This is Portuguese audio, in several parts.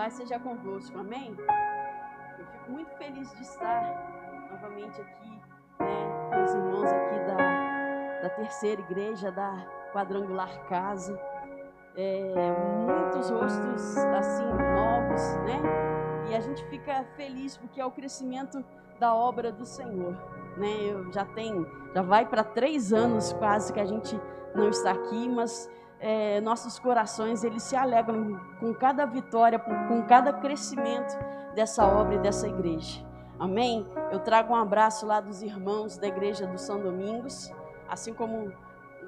paz seja convosco, amém? Eu fico muito feliz de estar novamente aqui, né, com os irmãos aqui da, da terceira igreja, da quadrangular casa. É, muitos rostos assim novos, né? E a gente fica feliz porque é o crescimento da obra do Senhor, né? Eu já tem, já vai para três anos quase que a gente não está aqui, mas é, nossos corações eles se alegram com cada vitória, com cada crescimento dessa obra e dessa igreja. Amém? Eu trago um abraço lá dos irmãos da igreja do São Domingos, assim como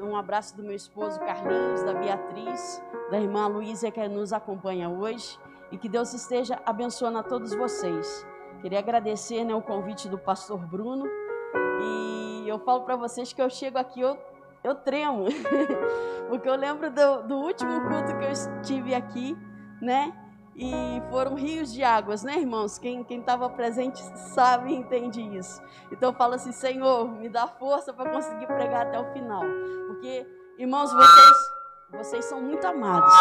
um abraço do meu esposo Carlinhos, da Beatriz, da irmã Luísa que nos acompanha hoje e que Deus esteja abençoando a todos vocês. Queria agradecer né, o convite do pastor Bruno e eu falo para vocês que eu chego aqui, eu eu tremo, porque eu lembro do, do, último culto que eu estive aqui, né? E foram rios de águas, né, irmãos? Quem estava presente sabe e entende isso. Então eu falo assim, Senhor, me dá força para conseguir pregar até o final. Porque, irmãos, vocês, vocês são muito amados.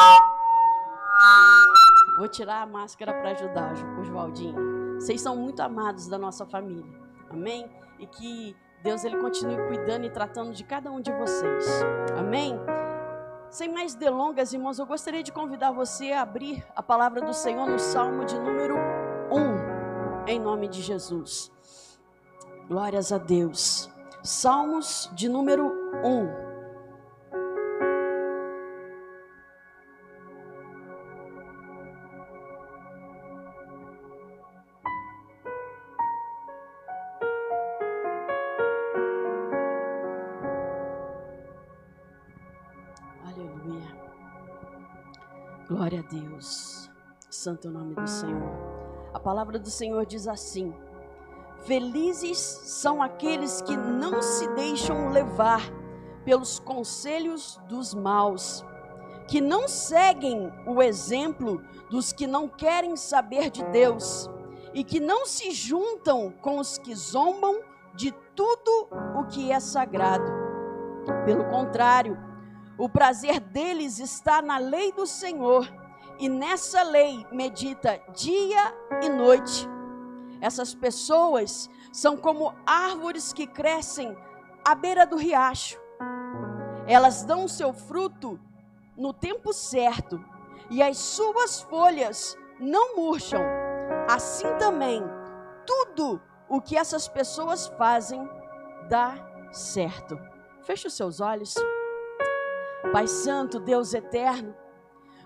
Vou tirar a máscara para ajudar, Oswaldinho. Vocês são muito amados da nossa família. Amém? E que Deus ele continue cuidando e tratando de cada um de vocês. Amém? Sem mais delongas, irmãos, eu gostaria de convidar você a abrir a palavra do Senhor no Salmo de número 1, em nome de Jesus. Glórias a Deus. Salmos de número 1. Santo é o nome do Senhor. A palavra do Senhor diz assim: Felizes são aqueles que não se deixam levar pelos conselhos dos maus, que não seguem o exemplo dos que não querem saber de Deus e que não se juntam com os que zombam de tudo o que é sagrado. Pelo contrário, o prazer deles está na lei do Senhor, e nessa lei medita dia e noite. Essas pessoas são como árvores que crescem à beira do riacho. Elas dão seu fruto no tempo certo, e as suas folhas não murcham. Assim também, tudo o que essas pessoas fazem dá certo. Feche os seus olhos. Pai Santo, Deus eterno,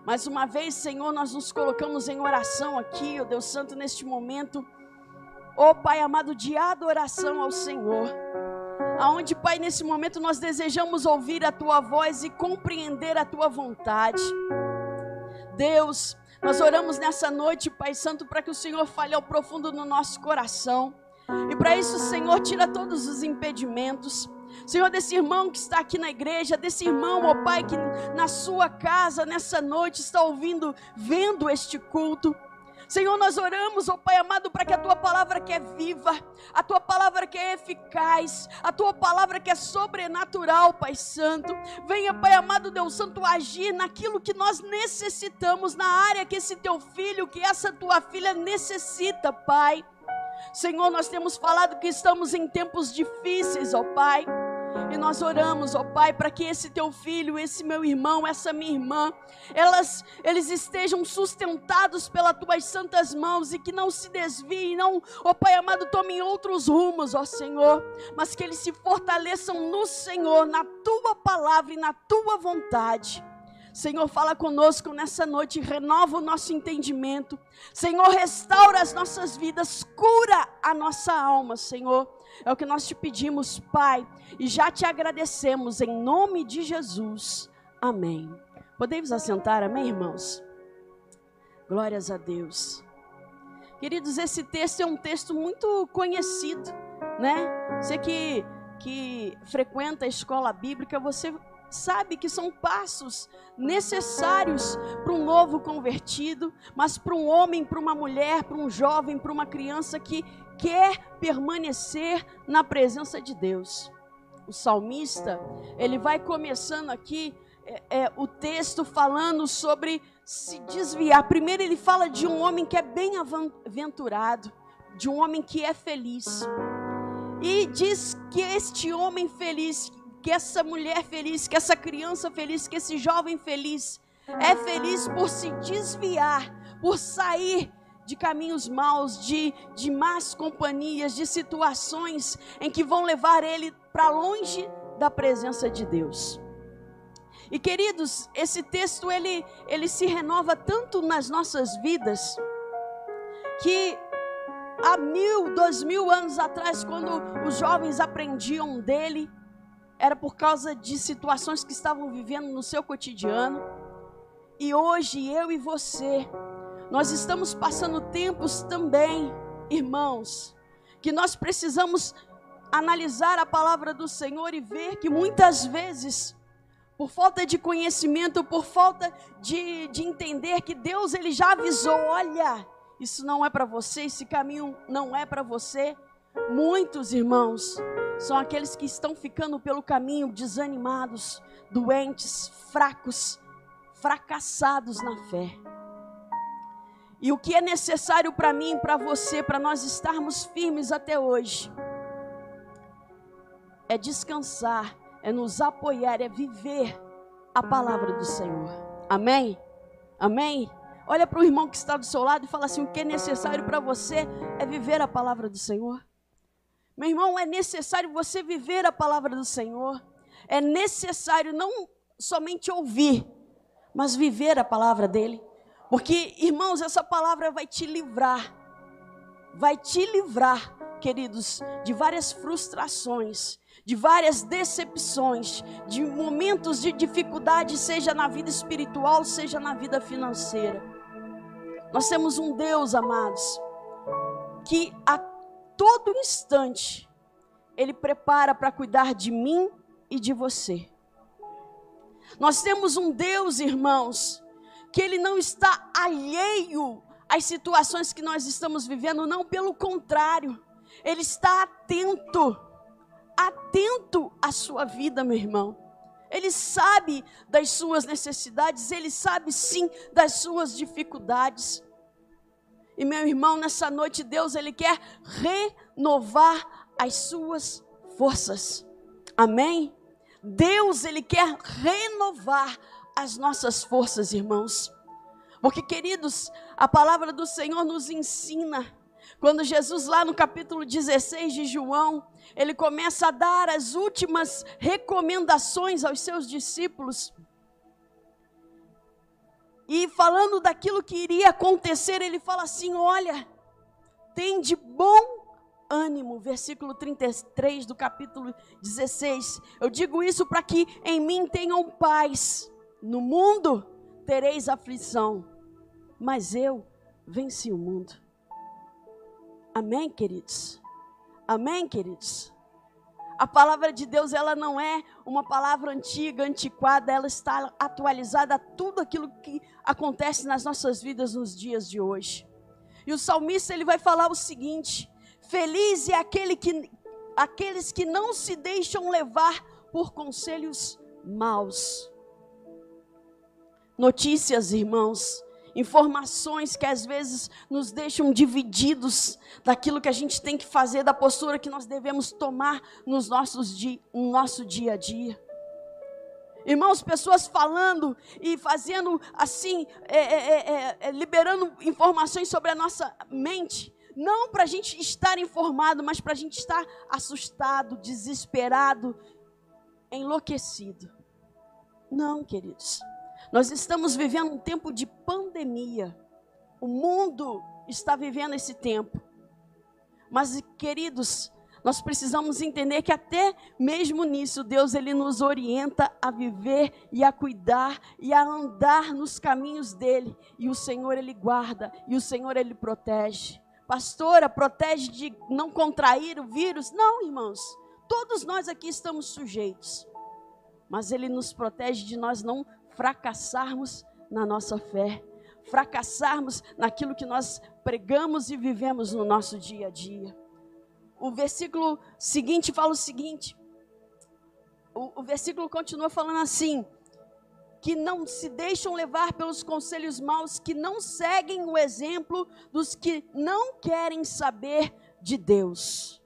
mais uma vez, Senhor, nós nos colocamos em oração aqui, ó Deus Santo, neste momento, ó Pai amado, de adoração ao Senhor. Aonde, Pai, nesse momento nós desejamos ouvir a Tua voz e compreender a Tua vontade. Deus, nós oramos nessa noite, Pai Santo, para que o Senhor fale ao profundo no nosso coração. E para isso, Senhor, tira todos os impedimentos. Senhor, desse irmão que está aqui na igreja, desse irmão, ó Pai, que na sua casa, nessa noite, está ouvindo, vendo este culto. Senhor, nós oramos, ó Pai amado, para que a tua palavra que é viva, a tua palavra que é eficaz, a tua palavra que é sobrenatural, Pai Santo, venha, Pai amado, Deus Santo, agir naquilo que nós necessitamos, na área que esse teu filho, que essa tua filha necessita, Pai. Senhor, nós temos falado que estamos em tempos difíceis, ó Pai. E nós oramos, ó Pai, para que esse teu filho, esse meu irmão, essa minha irmã, elas, eles estejam sustentados pelas tuas santas mãos e que não se desviem, não, ó Pai amado, tomem outros rumos, ó Senhor, mas que eles se fortaleçam no Senhor, na tua palavra e na tua vontade. Senhor, fala conosco nessa noite, renova o nosso entendimento. Senhor, restaura as nossas vidas, cura a nossa alma, Senhor. É o que nós te pedimos, Pai, e já te agradecemos em nome de Jesus. Amém. Podemos assentar, amém, irmãos? Glórias a Deus. Queridos, esse texto é um texto muito conhecido, né? Você que, que frequenta a escola bíblica, você sabe que são passos necessários para um novo convertido, mas para um homem, para uma mulher, para um jovem, para uma criança que quer permanecer na presença de Deus. O salmista, ele vai começando aqui é, é, o texto falando sobre se desviar. Primeiro, ele fala de um homem que é bem-aventurado, de um homem que é feliz. E diz que este homem feliz, que essa mulher feliz, que essa criança feliz, que esse jovem feliz, é feliz por se desviar, por sair de caminhos maus, de, de más companhias, de situações em que vão levar ele para longe da presença de Deus. E queridos, esse texto ele, ele se renova tanto nas nossas vidas que há mil, dois mil anos atrás, quando os jovens aprendiam dele, era por causa de situações que estavam vivendo no seu cotidiano. E hoje eu e você, nós estamos passando tempos também, irmãos, que nós precisamos analisar a palavra do Senhor e ver que muitas vezes, por falta de conhecimento, por falta de, de entender que Deus ele já avisou, olha, isso não é para você, esse caminho não é para você. Muitos irmãos são aqueles que estão ficando pelo caminho desanimados, doentes, fracos, fracassados na fé. E o que é necessário para mim para você, para nós estarmos firmes até hoje, é descansar, é nos apoiar, é viver a palavra do Senhor. Amém? Amém? Olha para o irmão que está do seu lado e fala assim: o que é necessário para você é viver a palavra do Senhor. Meu irmão, é necessário você viver a palavra do Senhor. É necessário não somente ouvir, mas viver a palavra dele. Porque, irmãos, essa palavra vai te livrar, vai te livrar, queridos, de várias frustrações, de várias decepções, de momentos de dificuldade, seja na vida espiritual, seja na vida financeira. Nós temos um Deus, amados, que a todo instante Ele prepara para cuidar de mim e de você. Nós temos um Deus, irmãos, que Ele não está alheio às situações que nós estamos vivendo, não, pelo contrário, Ele está atento, atento à sua vida, meu irmão. Ele sabe das suas necessidades, ele sabe sim das suas dificuldades. E meu irmão, nessa noite Deus ele quer renovar as suas forças. Amém? Deus, Ele quer renovar as nossas forças, irmãos. Porque, queridos, a palavra do Senhor nos ensina. Quando Jesus, lá no capítulo 16 de João, ele começa a dar as últimas recomendações aos seus discípulos. E falando daquilo que iria acontecer, ele fala assim: Olha, tem de bom ânimo, versículo 33 do capítulo 16. Eu digo isso para que em mim tenham paz. No mundo tereis aflição, mas eu venci o mundo. Amém, queridos? Amém, queridos? A palavra de Deus, ela não é uma palavra antiga, antiquada, ela está atualizada a tudo aquilo que acontece nas nossas vidas nos dias de hoje. E o salmista ele vai falar o seguinte: Feliz é aquele que, aqueles que não se deixam levar por conselhos maus. Notícias, irmãos, informações que às vezes nos deixam divididos daquilo que a gente tem que fazer, da postura que nós devemos tomar nos nossos di no nosso dia a dia. Irmãos, pessoas falando e fazendo assim, é, é, é, é liberando informações sobre a nossa mente, não para a gente estar informado, mas para a gente estar assustado, desesperado, enlouquecido. Não, queridos. Nós estamos vivendo um tempo de pandemia. O mundo está vivendo esse tempo. Mas, queridos, nós precisamos entender que até mesmo nisso Deus ele nos orienta a viver e a cuidar e a andar nos caminhos dele, e o Senhor ele guarda e o Senhor ele protege pastora, protege de não contrair o vírus. Não, irmãos. Todos nós aqui estamos sujeitos. Mas Ele nos protege de nós não fracassarmos na nossa fé, fracassarmos naquilo que nós pregamos e vivemos no nosso dia a dia. O versículo seguinte fala o seguinte: o, o versículo continua falando assim: que não se deixam levar pelos conselhos maus, que não seguem o exemplo dos que não querem saber de Deus.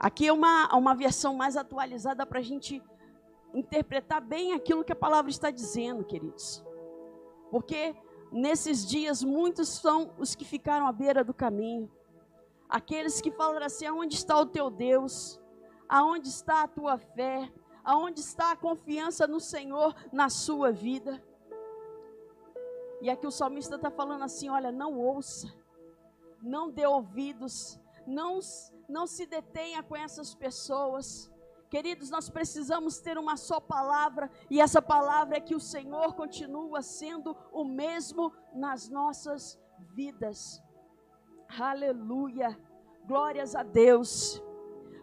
Aqui é uma, uma versão mais atualizada para a gente interpretar bem aquilo que a palavra está dizendo, queridos. Porque nesses dias muitos são os que ficaram à beira do caminho. Aqueles que falaram assim: aonde está o teu Deus? Aonde está a tua fé? Aonde está a confiança no Senhor na sua vida? E aqui o salmista está falando assim: olha, não ouça, não dê ouvidos, não, não se detenha com essas pessoas. Queridos, nós precisamos ter uma só palavra, e essa palavra é que o Senhor continua sendo o mesmo nas nossas vidas. Aleluia. Glórias a Deus.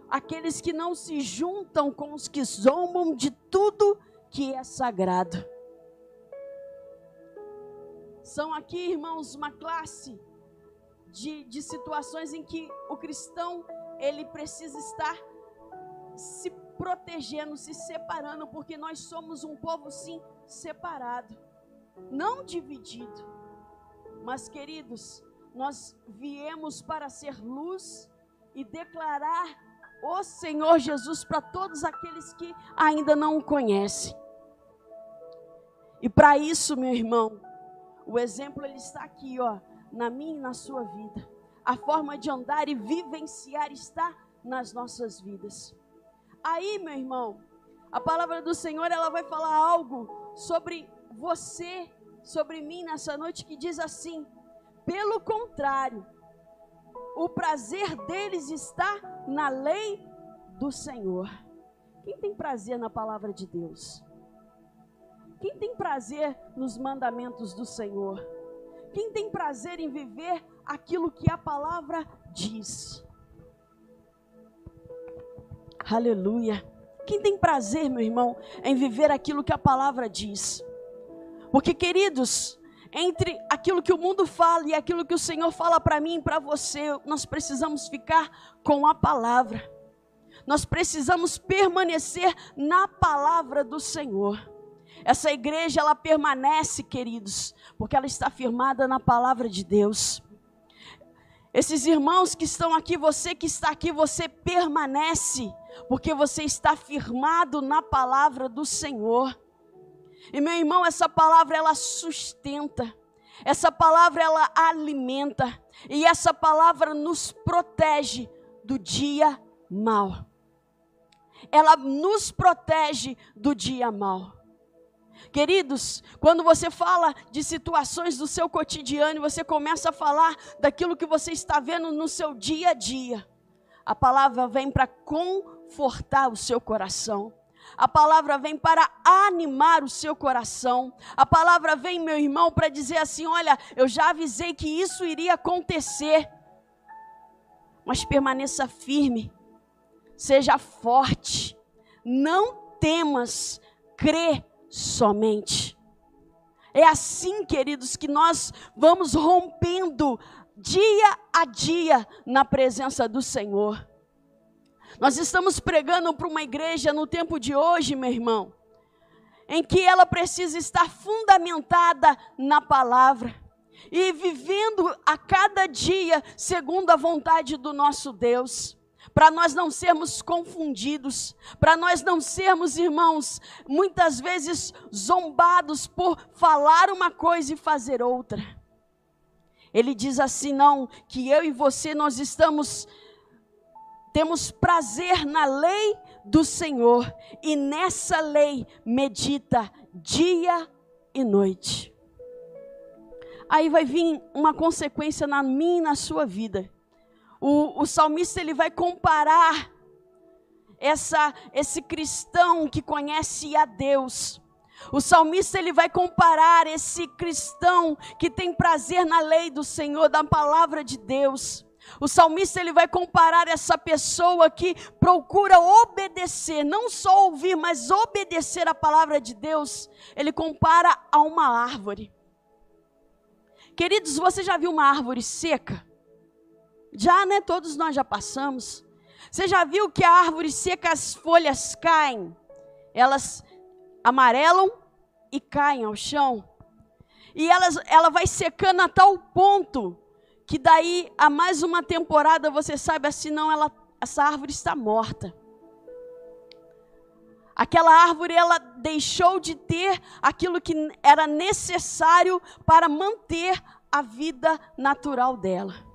Aqueles que não se juntam com os que zombam de tudo que é sagrado. São aqui, irmãos, uma classe de, de situações em que o cristão ele precisa estar se protegendo, se separando, porque nós somos um povo sim separado, não dividido. Mas, queridos, nós viemos para ser luz e declarar o Senhor Jesus para todos aqueles que ainda não o conhecem. E para isso, meu irmão, o exemplo ele está aqui, ó, na minha e na sua vida. A forma de andar e vivenciar está nas nossas vidas. Aí, meu irmão, a palavra do Senhor ela vai falar algo sobre você, sobre mim nessa noite que diz assim: pelo contrário, o prazer deles está na lei do Senhor. Quem tem prazer na palavra de Deus? Quem tem prazer nos mandamentos do Senhor? Quem tem prazer em viver aquilo que a palavra diz? Aleluia. Quem tem prazer, meu irmão, em viver aquilo que a palavra diz? Porque, queridos, entre aquilo que o mundo fala e aquilo que o Senhor fala para mim e para você, nós precisamos ficar com a palavra. Nós precisamos permanecer na palavra do Senhor. Essa igreja ela permanece, queridos, porque ela está firmada na palavra de Deus. Esses irmãos que estão aqui, você que está aqui, você permanece, porque você está firmado na palavra do Senhor. E meu irmão, essa palavra ela sustenta. Essa palavra ela alimenta e essa palavra nos protege do dia mal. Ela nos protege do dia mal. Queridos, quando você fala de situações do seu cotidiano, você começa a falar daquilo que você está vendo no seu dia a dia. A palavra vem para confortar o seu coração. A palavra vem para animar o seu coração. A palavra vem, meu irmão, para dizer assim: olha, eu já avisei que isso iria acontecer. Mas permaneça firme, seja forte, não temas, crê somente. É assim, queridos, que nós vamos rompendo dia a dia na presença do Senhor. Nós estamos pregando para uma igreja no tempo de hoje, meu irmão, em que ela precisa estar fundamentada na palavra e vivendo a cada dia segundo a vontade do nosso Deus. Para nós não sermos confundidos, para nós não sermos, irmãos, muitas vezes zombados por falar uma coisa e fazer outra. Ele diz assim: não, que eu e você nós estamos temos prazer na lei do Senhor e nessa lei medita dia e noite. Aí vai vir uma consequência na minha e na sua vida. O, o salmista ele vai comparar essa, esse cristão que conhece a Deus. O salmista ele vai comparar esse cristão que tem prazer na lei do Senhor, da palavra de Deus. O salmista ele vai comparar essa pessoa que procura obedecer, não só ouvir, mas obedecer a palavra de Deus. Ele compara a uma árvore. Queridos, você já viu uma árvore seca? Já, né? Todos nós já passamos. Você já viu que a árvore seca, as folhas caem? Elas amarelam e caem ao chão. E elas, ela vai secando a tal ponto que daí a mais uma temporada você sabe, senão ela, essa árvore está morta. Aquela árvore ela deixou de ter aquilo que era necessário para manter a vida natural dela.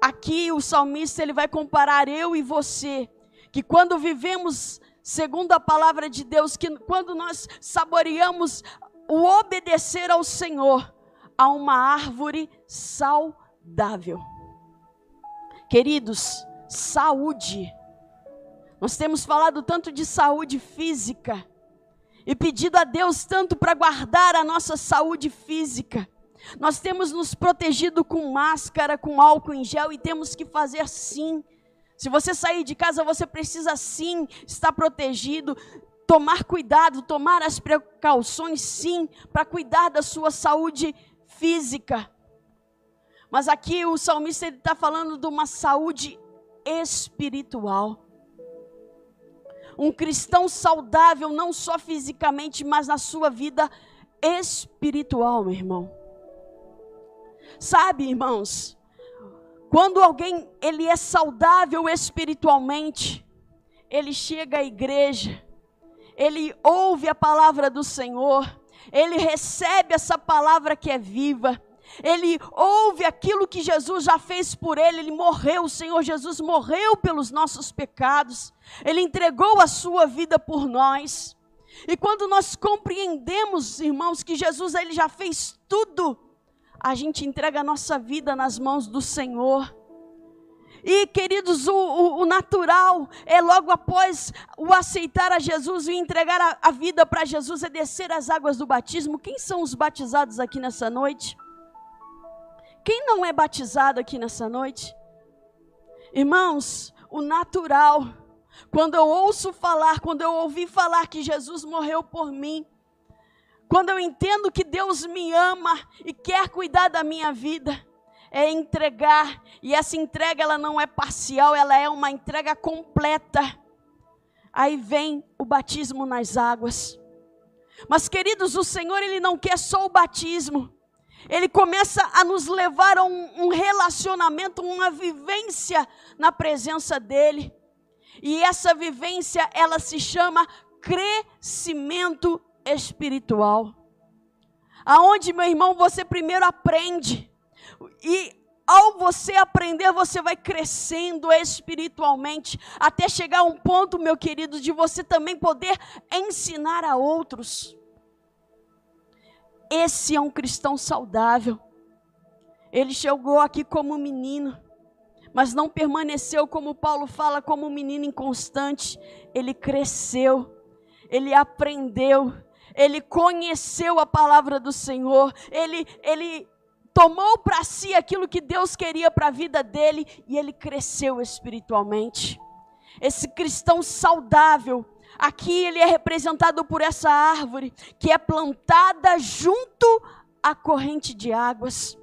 Aqui o salmista ele vai comparar eu e você, que quando vivemos segundo a palavra de Deus, que quando nós saboreamos o obedecer ao Senhor, a uma árvore saudável. Queridos, saúde nós temos falado tanto de saúde física e pedido a Deus tanto para guardar a nossa saúde física. Nós temos nos protegido com máscara, com álcool em gel e temos que fazer sim. Se você sair de casa, você precisa sim estar protegido, tomar cuidado, tomar as precauções sim, para cuidar da sua saúde física. Mas aqui o salmista está falando de uma saúde espiritual. Um cristão saudável, não só fisicamente, mas na sua vida espiritual, meu irmão. Sabe, irmãos, quando alguém ele é saudável espiritualmente, ele chega à igreja, ele ouve a palavra do Senhor, ele recebe essa palavra que é viva, ele ouve aquilo que Jesus já fez por ele, ele morreu, o Senhor Jesus morreu pelos nossos pecados, ele entregou a sua vida por nós. E quando nós compreendemos, irmãos, que Jesus ele já fez tudo, a gente entrega a nossa vida nas mãos do Senhor. E, queridos, o, o, o, natural é logo após o aceitar a Jesus e entregar a, a vida para Jesus, é descer as águas do batismo. Quem são os batizados aqui nessa noite? Quem não é batizado aqui nessa noite? Irmãos, o natural, quando eu ouço falar, quando eu ouvi falar que Jesus morreu por mim, quando eu entendo que Deus me ama e quer cuidar da minha vida, é entregar, e essa entrega ela não é parcial, ela é uma entrega completa. Aí vem o batismo nas águas. Mas queridos, o Senhor ele não quer só o batismo ele começa a nos levar a um, um relacionamento, uma vivência na presença dele. E essa vivência, ela se chama crescimento espiritual. Aonde, meu irmão, você primeiro aprende. E ao você aprender, você vai crescendo espiritualmente, até chegar a um ponto, meu querido, de você também poder ensinar a outros. Esse é um cristão saudável. Ele chegou aqui como menino, mas não permaneceu, como Paulo fala, como um menino inconstante. Ele cresceu, ele aprendeu, ele conheceu a palavra do Senhor, ele, ele tomou para si aquilo que Deus queria para a vida dele e ele cresceu espiritualmente. Esse cristão saudável, Aqui ele é representado por essa árvore que é plantada junto à corrente de águas.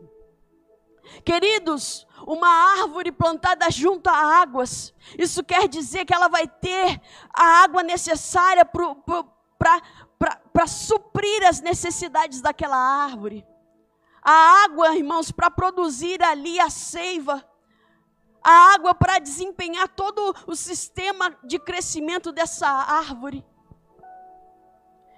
Queridos, uma árvore plantada junto a águas, isso quer dizer que ela vai ter a água necessária para suprir as necessidades daquela árvore. A água, irmãos, para produzir ali a seiva a água para desempenhar todo o sistema de crescimento dessa árvore.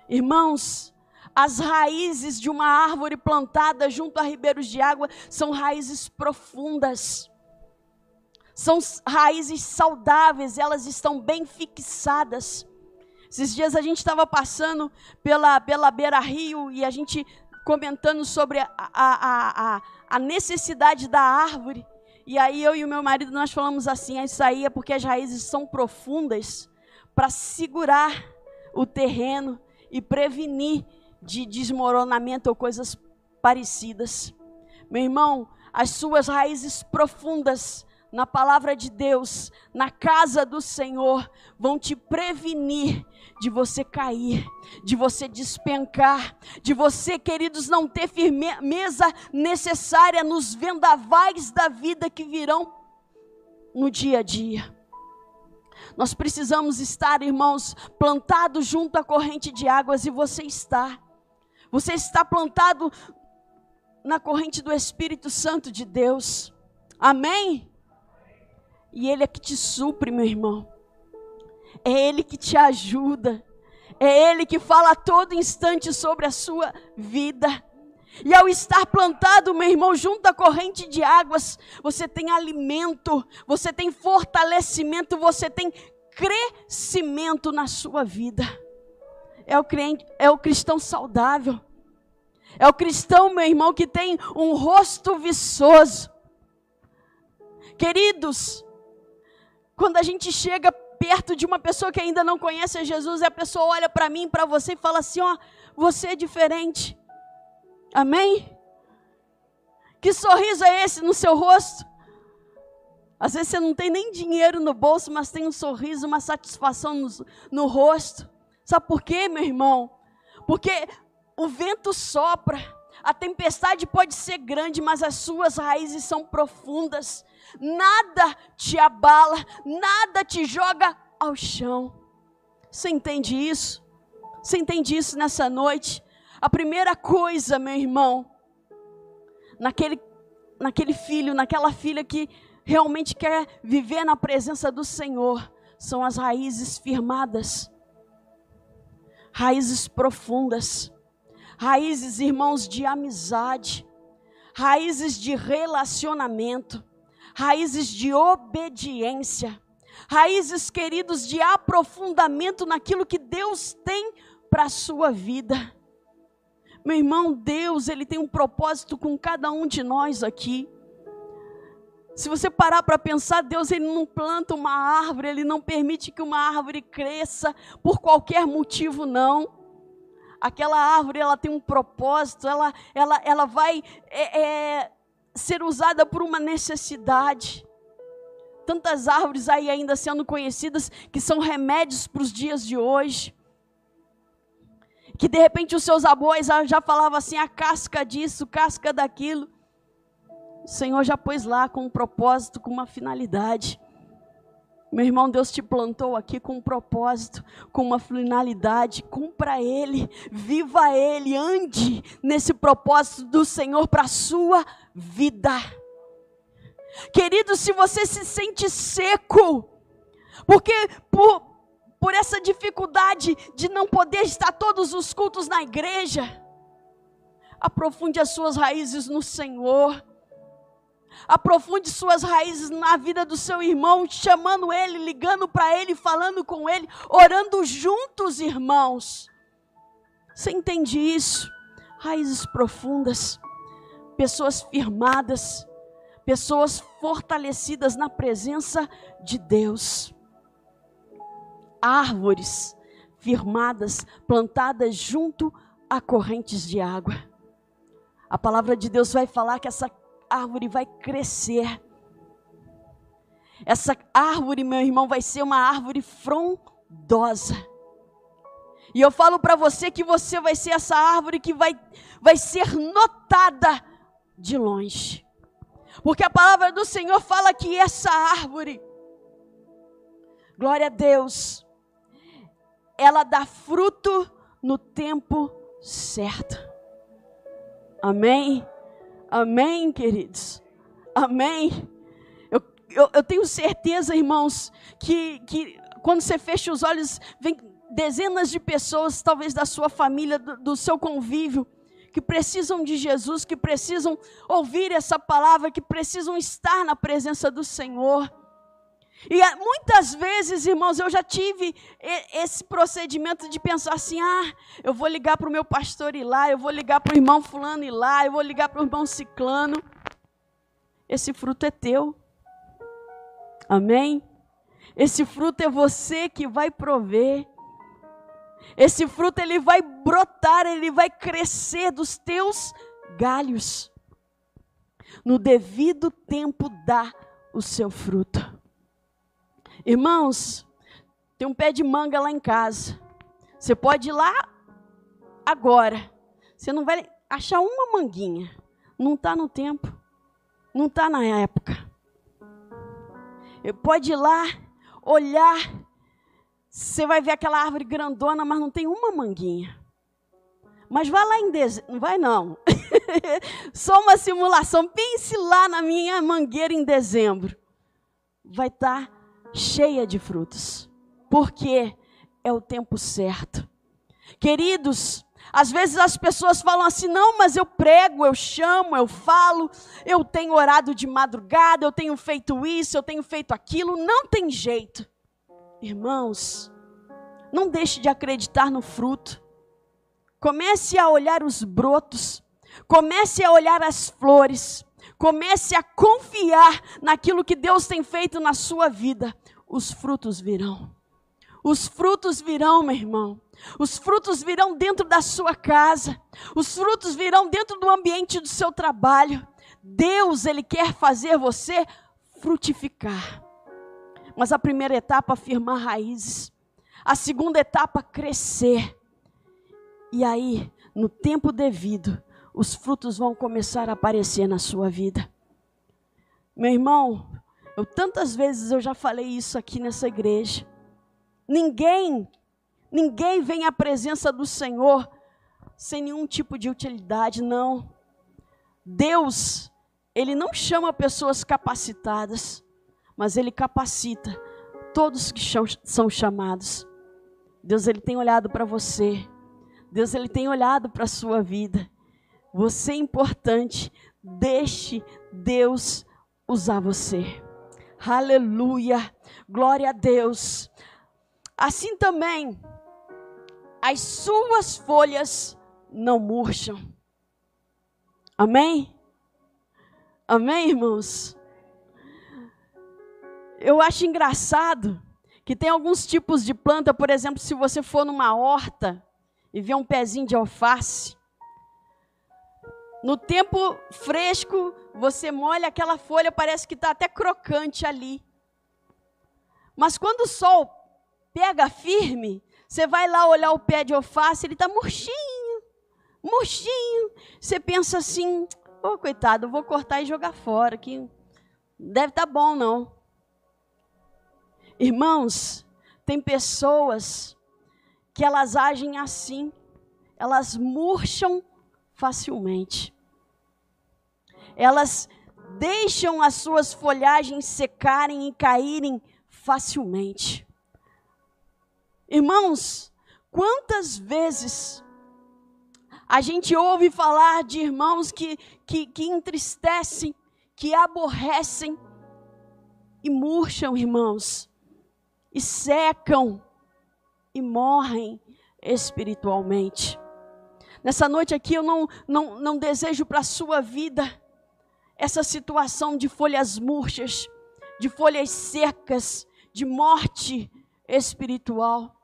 Irmãos, as raízes de uma árvore plantada junto a ribeiros de água são raízes profundas. São raízes saudáveis, elas estão bem fixadas. Esses dias a gente estava passando pela, pela beira-rio e a gente comentando sobre a, a, a, a necessidade da árvore. E aí eu e o meu marido nós falamos assim, isso aí é porque as raízes são profundas para segurar o terreno e prevenir de desmoronamento ou coisas parecidas. Meu irmão, as suas raízes profundas na palavra de Deus, na casa do Senhor, vão te prevenir de você cair, de você despencar, de você, queridos, não ter firmeza necessária nos vendavais da vida que virão no dia a dia. Nós precisamos estar, irmãos, plantados junto à corrente de águas e você está. Você está plantado na corrente do Espírito Santo de Deus. Amém? E Ele é que te supre, meu irmão. É Ele que te ajuda. É Ele que fala a todo instante sobre a sua vida. E ao estar plantado, meu irmão, junto à corrente de águas, você tem alimento, você tem fortalecimento, você tem crescimento na sua vida. É o, crente, é o cristão saudável. É o cristão, meu irmão, que tem um rosto viçoso. Queridos, quando a gente chega perto de uma pessoa que ainda não conhece a Jesus, e a pessoa olha para mim, para você e fala assim: ó, você é diferente. Amém? Que sorriso é esse no seu rosto? Às vezes você não tem nem dinheiro no bolso, mas tem um sorriso, uma satisfação no, no rosto. Sabe por quê, meu irmão? Porque o vento sopra, a tempestade pode ser grande, mas as suas raízes são profundas. Nada te abala, nada te joga ao chão. Você entende isso? Você entende isso nessa noite? A primeira coisa, meu irmão, naquele, naquele filho, naquela filha que realmente quer viver na presença do Senhor, são as raízes firmadas, raízes profundas, raízes, irmãos, de amizade, raízes de relacionamento, raízes de obediência, raízes, queridos, de aprofundamento naquilo que Deus tem para a sua vida. Meu irmão, Deus, Ele tem um propósito com cada um de nós aqui. Se você parar para pensar, Deus ele não planta uma árvore, Ele não permite que uma árvore cresça por qualquer motivo, não. Aquela árvore, ela tem um propósito, ela, ela, ela vai é, é, ser usada por uma necessidade. Tantas árvores aí ainda sendo conhecidas que são remédios para os dias de hoje que de repente os seus avós já falavam assim, a casca disso, casca daquilo. O Senhor já pôs lá com um propósito, com uma finalidade. Meu irmão, Deus te plantou aqui com um propósito, com uma finalidade. Cumpra Ele, viva Ele, ande nesse propósito do Senhor para a sua vida. Querido, se você se sente seco, porque por, por essa dificuldade de não poder estar todos os cultos na igreja. Aprofunde as suas raízes no Senhor. Aprofunde suas raízes na vida do seu irmão, chamando ele, ligando para ele, falando com ele, orando juntos, irmãos. Você entende isso? Raízes profundas, pessoas firmadas, pessoas fortalecidas na presença de Deus árvores firmadas, plantadas junto a correntes de água. A palavra de Deus vai falar que essa árvore vai crescer. Essa árvore, meu irmão, vai ser uma árvore frondosa. E eu falo para você que você vai ser essa árvore que vai, vai ser notada de longe. Porque a palavra do Senhor fala que essa árvore, glória a Deus, ela dá fruto no tempo certo. Amém? Amém, queridos? Amém? Eu, eu, eu tenho certeza, irmãos, que, que quando você fecha os olhos, vem dezenas de pessoas, talvez da sua família, do, do seu convívio, que precisam de Jesus, que precisam ouvir essa palavra, que precisam estar na presença do Senhor. E é, muitas vezes, irmãos, eu já tive esse procedimento de pensar assim: ah, eu vou ligar para o meu pastor ir lá, eu vou ligar para o irmão Fulano ir lá, eu vou ligar para o irmão Ciclano. Esse fruto é teu. Amém? Esse fruto é você que vai prover. Esse fruto ele vai brotar, ele vai crescer dos teus galhos. No devido tempo dá o seu fruto. Irmãos, tem um pé de manga lá em casa. Você pode ir lá agora. Você não vai achar uma manguinha. Não está no tempo. Não está na época. Pode ir lá, olhar, você vai ver aquela árvore grandona, mas não tem uma manguinha. Mas vai lá em dezembro. Não vai, não. Só uma simulação. Pense lá na minha mangueira em dezembro. Vai estar tá cheia de frutos. Porque é o tempo certo. Queridos, às vezes as pessoas falam assim: não, mas eu prego, eu chamo, eu falo, eu tenho orado de madrugada, eu tenho feito isso, eu tenho feito aquilo. Não tem jeito. Irmãos, não deixe de acreditar no fruto. Comece a olhar os brotos, comece a olhar as flores, comece a confiar naquilo que Deus tem feito na sua vida. Os frutos virão. Os frutos virão, meu irmão. Os frutos virão dentro da sua casa. Os frutos virão dentro do ambiente do seu trabalho. Deus, Ele quer fazer você frutificar. Mas a primeira etapa, firmar raízes. A segunda etapa, crescer. E aí, no tempo devido, os frutos vão começar a aparecer na sua vida. Meu irmão, eu tantas vezes eu já falei isso aqui nessa igreja. Ninguém, ninguém vem à presença do Senhor sem nenhum tipo de utilidade, não. Deus, ele não chama pessoas capacitadas, mas ele capacita todos que são chamados. Deus ele tem olhado para você. Deus ele tem olhado para a sua vida. Você é importante. Deixe Deus usar você. Aleluia. Glória a Deus. Assim também, as suas folhas não murcham. Amém? Amém, irmãos? Eu acho engraçado que tem alguns tipos de planta, por exemplo, se você for numa horta e ver um pezinho de alface, no tempo fresco, você molha aquela folha, parece que está até crocante ali. Mas quando o sol pega firme, você vai lá olhar o pé de alface, ele está murchinho, murchinho. Você pensa assim, ô oh, coitado, vou cortar e jogar fora, que deve estar tá bom não. Irmãos, tem pessoas que elas agem assim, elas murcham facilmente. Elas deixam as suas folhagens secarem e caírem facilmente. Irmãos, quantas vezes a gente ouve falar de irmãos que, que, que entristecem, que aborrecem e murcham, irmãos e secam e morrem espiritualmente. Nessa noite aqui eu não, não, não desejo para a sua vida essa situação de folhas murchas, de folhas secas, de morte espiritual.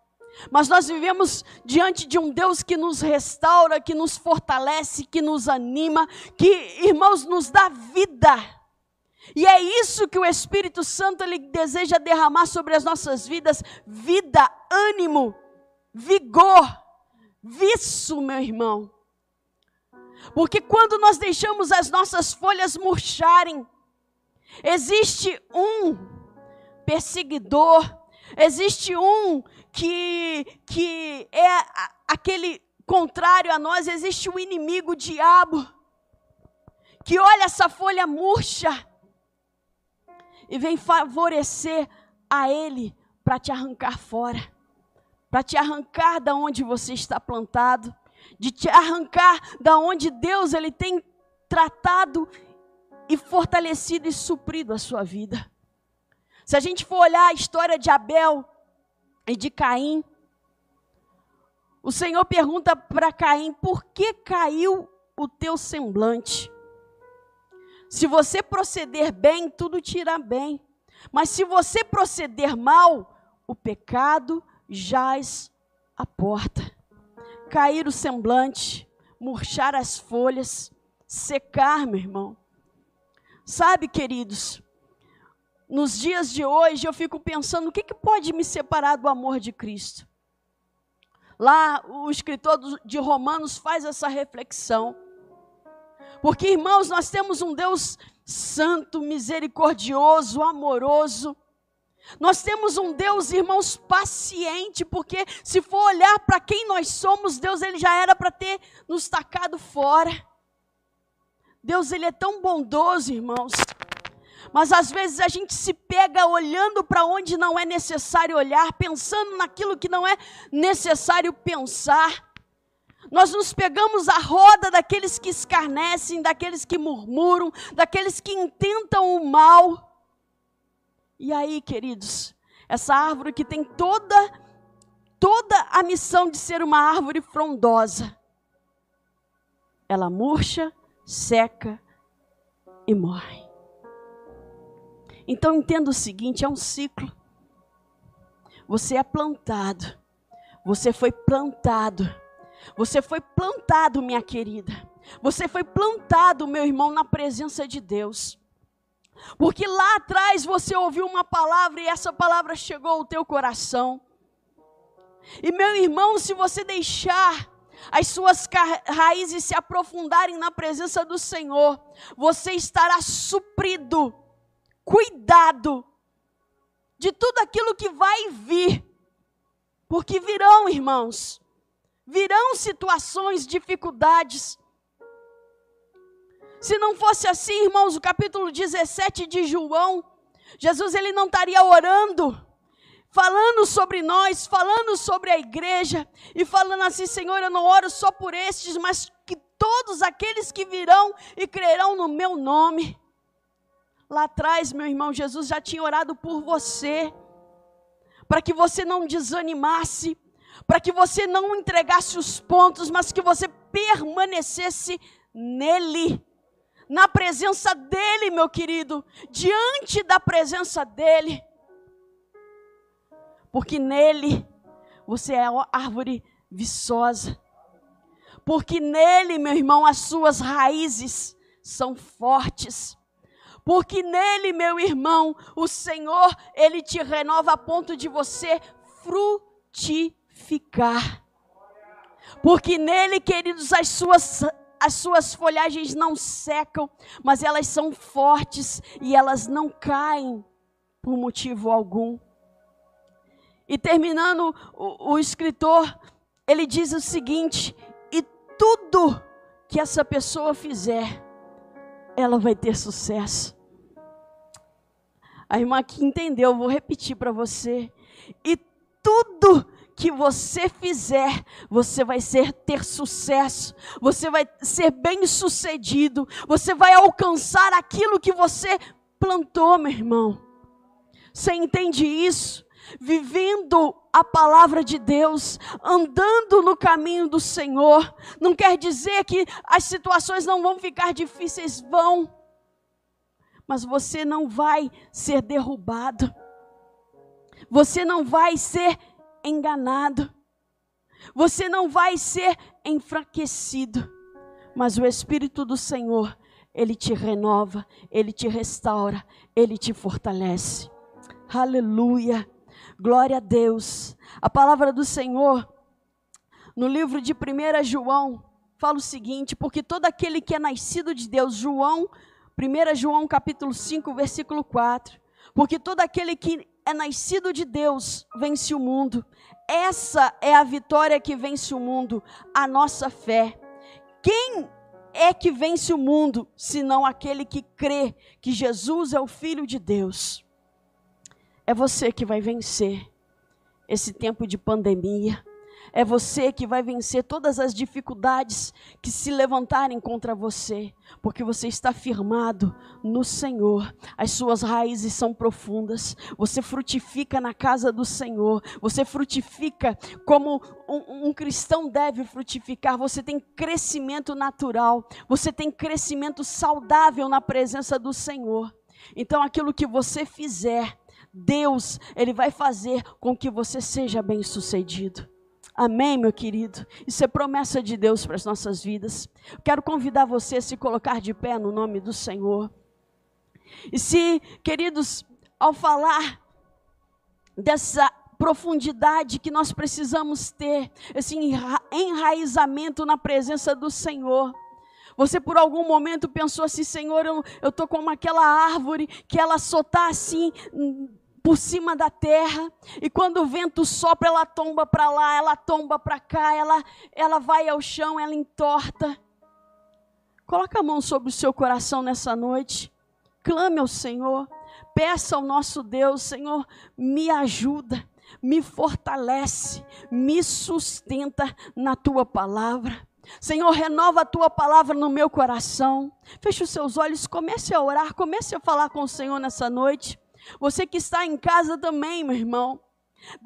Mas nós vivemos diante de um Deus que nos restaura, que nos fortalece, que nos anima, que, irmãos, nos dá vida. E é isso que o Espírito Santo ele deseja derramar sobre as nossas vidas: vida, ânimo, vigor, viço, meu irmão. Porque quando nós deixamos as nossas folhas murcharem, existe um perseguidor, existe um que, que é aquele contrário a nós, existe o um inimigo, o diabo, que olha essa folha murcha e vem favorecer a Ele para te arrancar fora, para te arrancar da onde você está plantado, de te arrancar da onde Deus ele tem tratado e fortalecido e suprido a sua vida. Se a gente for olhar a história de Abel e de Caim, o Senhor pergunta para Caim: por que caiu o teu semblante? Se você proceder bem, tudo te irá bem. Mas se você proceder mal, o pecado jaz à porta. Cair o semblante, murchar as folhas, secar, meu irmão. Sabe, queridos, nos dias de hoje eu fico pensando o que, que pode me separar do amor de Cristo. Lá o escritor de Romanos faz essa reflexão. Porque, irmãos, nós temos um Deus santo, misericordioso, amoroso, Nós temos um Deus, irmãos, paciente, porque se for olhar para quem nós somos, Deus ele já era para ter nos tacado fora. Deus ele é tão bondoso, irmãos. Mas às vezes a gente se pega olhando para onde não é necessário olhar, pensando naquilo que não é necessário pensar. Nós nos pegamos a roda daqueles que escarnecem, daqueles que murmuram, daqueles que intentam o mal. E aí, queridos, essa árvore que tem toda toda a missão de ser uma árvore frondosa, ela murcha, seca e morre. Então entenda o seguinte, é um ciclo. Você é plantado. Você foi plantado. Você foi plantado, minha querida. Você foi plantado, meu irmão, na presença de Deus. Porque lá atrás você ouviu uma palavra e essa palavra chegou ao teu coração. E meu irmão, se você deixar as suas raízes se aprofundarem na presença do Senhor, você estará suprido, cuidado de tudo aquilo que vai vir. Porque virão, irmãos, virão situações, dificuldades, se não fosse assim, irmãos, o capítulo 17 de João, Jesus ele não estaria orando, falando sobre nós, falando sobre a igreja e falando assim, Senhor, eu não oro só por estes, mas que todos aqueles que virão e crerão no meu nome. Lá atrás, meu irmão, Jesus já tinha orado por você, para que você não desanimasse, para que você não entregasse os pontos, mas que você permanecesse nele na presença dEle, meu querido, diante da presença dEle. Porque nele você é árvore viçosa. Porque nele, meu irmão, as suas raízes são fortes. Porque nele, meu irmão, o Senhor, ele te renova a ponto de você frutificar. Porque nele, queridos, as suas as suas folhagens não secam, mas elas são fortes e elas não caem por motivo algum. E terminando, o, o escritor, ele diz o seguinte: e tudo que essa pessoa fizer, ela vai ter sucesso. A irmã aqui entendeu, vou repetir para você. E tudo que você fizer, você vai ser ter sucesso, você vai ser bem-sucedido, você vai alcançar aquilo que você plantou, meu irmão. Você entende isso? Vivendo a palavra de Deus, andando no caminho do Senhor, não quer dizer que as situações não vão ficar difíceis, vão, mas você não vai ser derrubado, você não vai ser enganado. Você não vai ser enfraquecido, mas o Espírito do Senhor, ele te renova, ele te restaura, ele te fortalece. Aleluia. Glória a Deus. A palavra do Senhor no livro de 1 João fala o seguinte: porque todo aquele que é nascido de Deus, João, 1 João capítulo 5, versículo 4, porque todo aquele que é nascido de Deus vence o mundo. Essa é a vitória que vence o mundo, a nossa fé. Quem é que vence o mundo, senão aquele que crê que Jesus é o Filho de Deus? É você que vai vencer esse tempo de pandemia é você que vai vencer todas as dificuldades que se levantarem contra você, porque você está firmado no Senhor. As suas raízes são profundas. Você frutifica na casa do Senhor. Você frutifica como um, um cristão deve frutificar. Você tem crescimento natural. Você tem crescimento saudável na presença do Senhor. Então, aquilo que você fizer, Deus, Ele vai fazer com que você seja bem sucedido. Amém, meu querido? Isso é promessa de Deus para as nossas vidas. Quero convidar você a se colocar de pé no nome do Senhor. E se, queridos, ao falar dessa profundidade que nós precisamos ter, esse enraizamento na presença do Senhor, você por algum momento pensou assim, Senhor, eu estou como aquela árvore que ela só está assim por cima da terra, e quando o vento sopra, ela tomba para lá, ela tomba para cá, ela, ela vai ao chão, ela entorta. Coloca a mão sobre o seu coração nessa noite, clame ao Senhor, peça ao nosso Deus, Senhor, me ajuda, me fortalece, me sustenta na tua palavra. Senhor, renova a tua palavra no meu coração. Feche os seus olhos, comece a orar, comece a falar com o Senhor nessa noite. Você que está em casa também, meu irmão.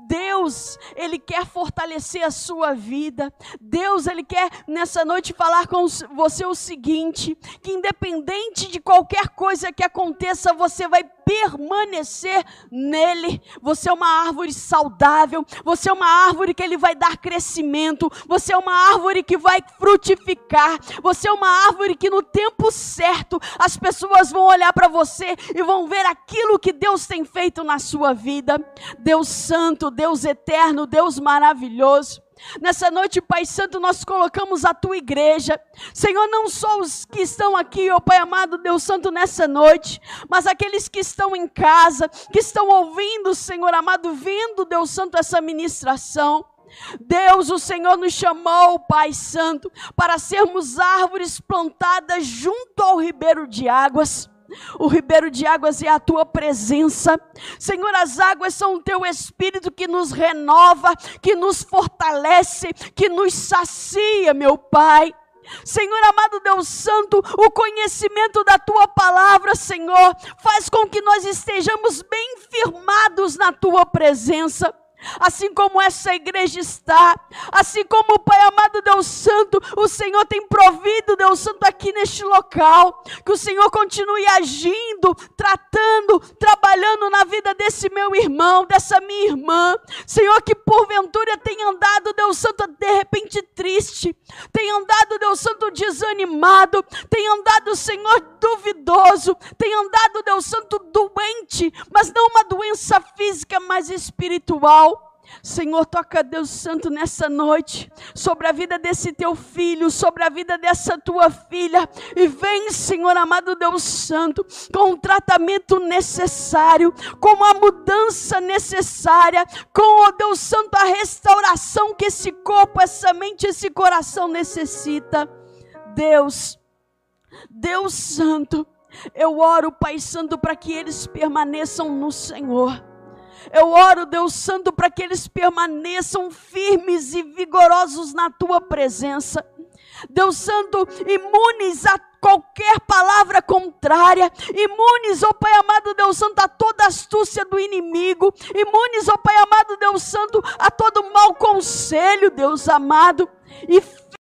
Deus, Ele quer fortalecer a sua vida. Deus, Ele quer nessa noite falar com você o seguinte: que independente de qualquer coisa que aconteça, você vai permanecer nele. Você é uma árvore saudável, você é uma árvore que ele vai dar crescimento, você é uma árvore que vai frutificar, você é uma árvore que no tempo certo as pessoas vão olhar para você e vão ver aquilo que Deus tem feito na sua vida. Deus Santo, Deus Eterno, Deus maravilhoso. Nessa noite, Pai Santo, nós colocamos a tua igreja. Senhor, não só os que estão aqui, ó Pai amado, Deus Santo, nessa noite, mas aqueles que estão em casa, que estão ouvindo, Senhor amado, vendo, Deus Santo, essa ministração. Deus, o Senhor nos chamou, Pai Santo, para sermos árvores plantadas junto ao ribeiro de águas. O ribeiro de águas é a tua presença. Senhor, as águas são o teu espírito que nos renova, que nos fortalece, que nos sacia, meu Pai. Senhor amado Deus Santo, o conhecimento da tua palavra, Senhor, faz com que nós estejamos bem firmados na tua presença assim como essa igreja está, assim como o Pai amado Deus Santo, o Senhor tem provido, Deus Santo, aqui neste local, que o Senhor continue agindo, tratando, trabalhando na vida desse meu irmão, dessa minha irmã, Senhor, que porventura tem andado, Deus Santo, de repente triste, tem andado, Deus Santo, desanimado, tem andado, Senhor, duvidoso, tem andado, Deus Santo, doente, mas não uma doença física, mas espiritual. Senhor, toca Deus Santo nessa noite, sobre a vida desse teu filho, sobre a vida dessa tua filha, e vem, Senhor amado Deus Santo, com o tratamento necessário, com a mudança necessária, com, o Deus Santo, a restauração que esse corpo, essa mente, esse coração necessita. Deus, Deus Santo, eu oro, Pai Santo, para que eles permaneçam no Senhor eu oro, Deus Santo, para que eles permaneçam firmes e vigorosos na tua presença. Deus Santo, imunes a qualquer palavra contrária, imunes, ó Pai amado Deus Santo, a toda astúcia do inimigo, imunes, ó Pai amado Deus Santo, a todo mau conselho, Deus amado, e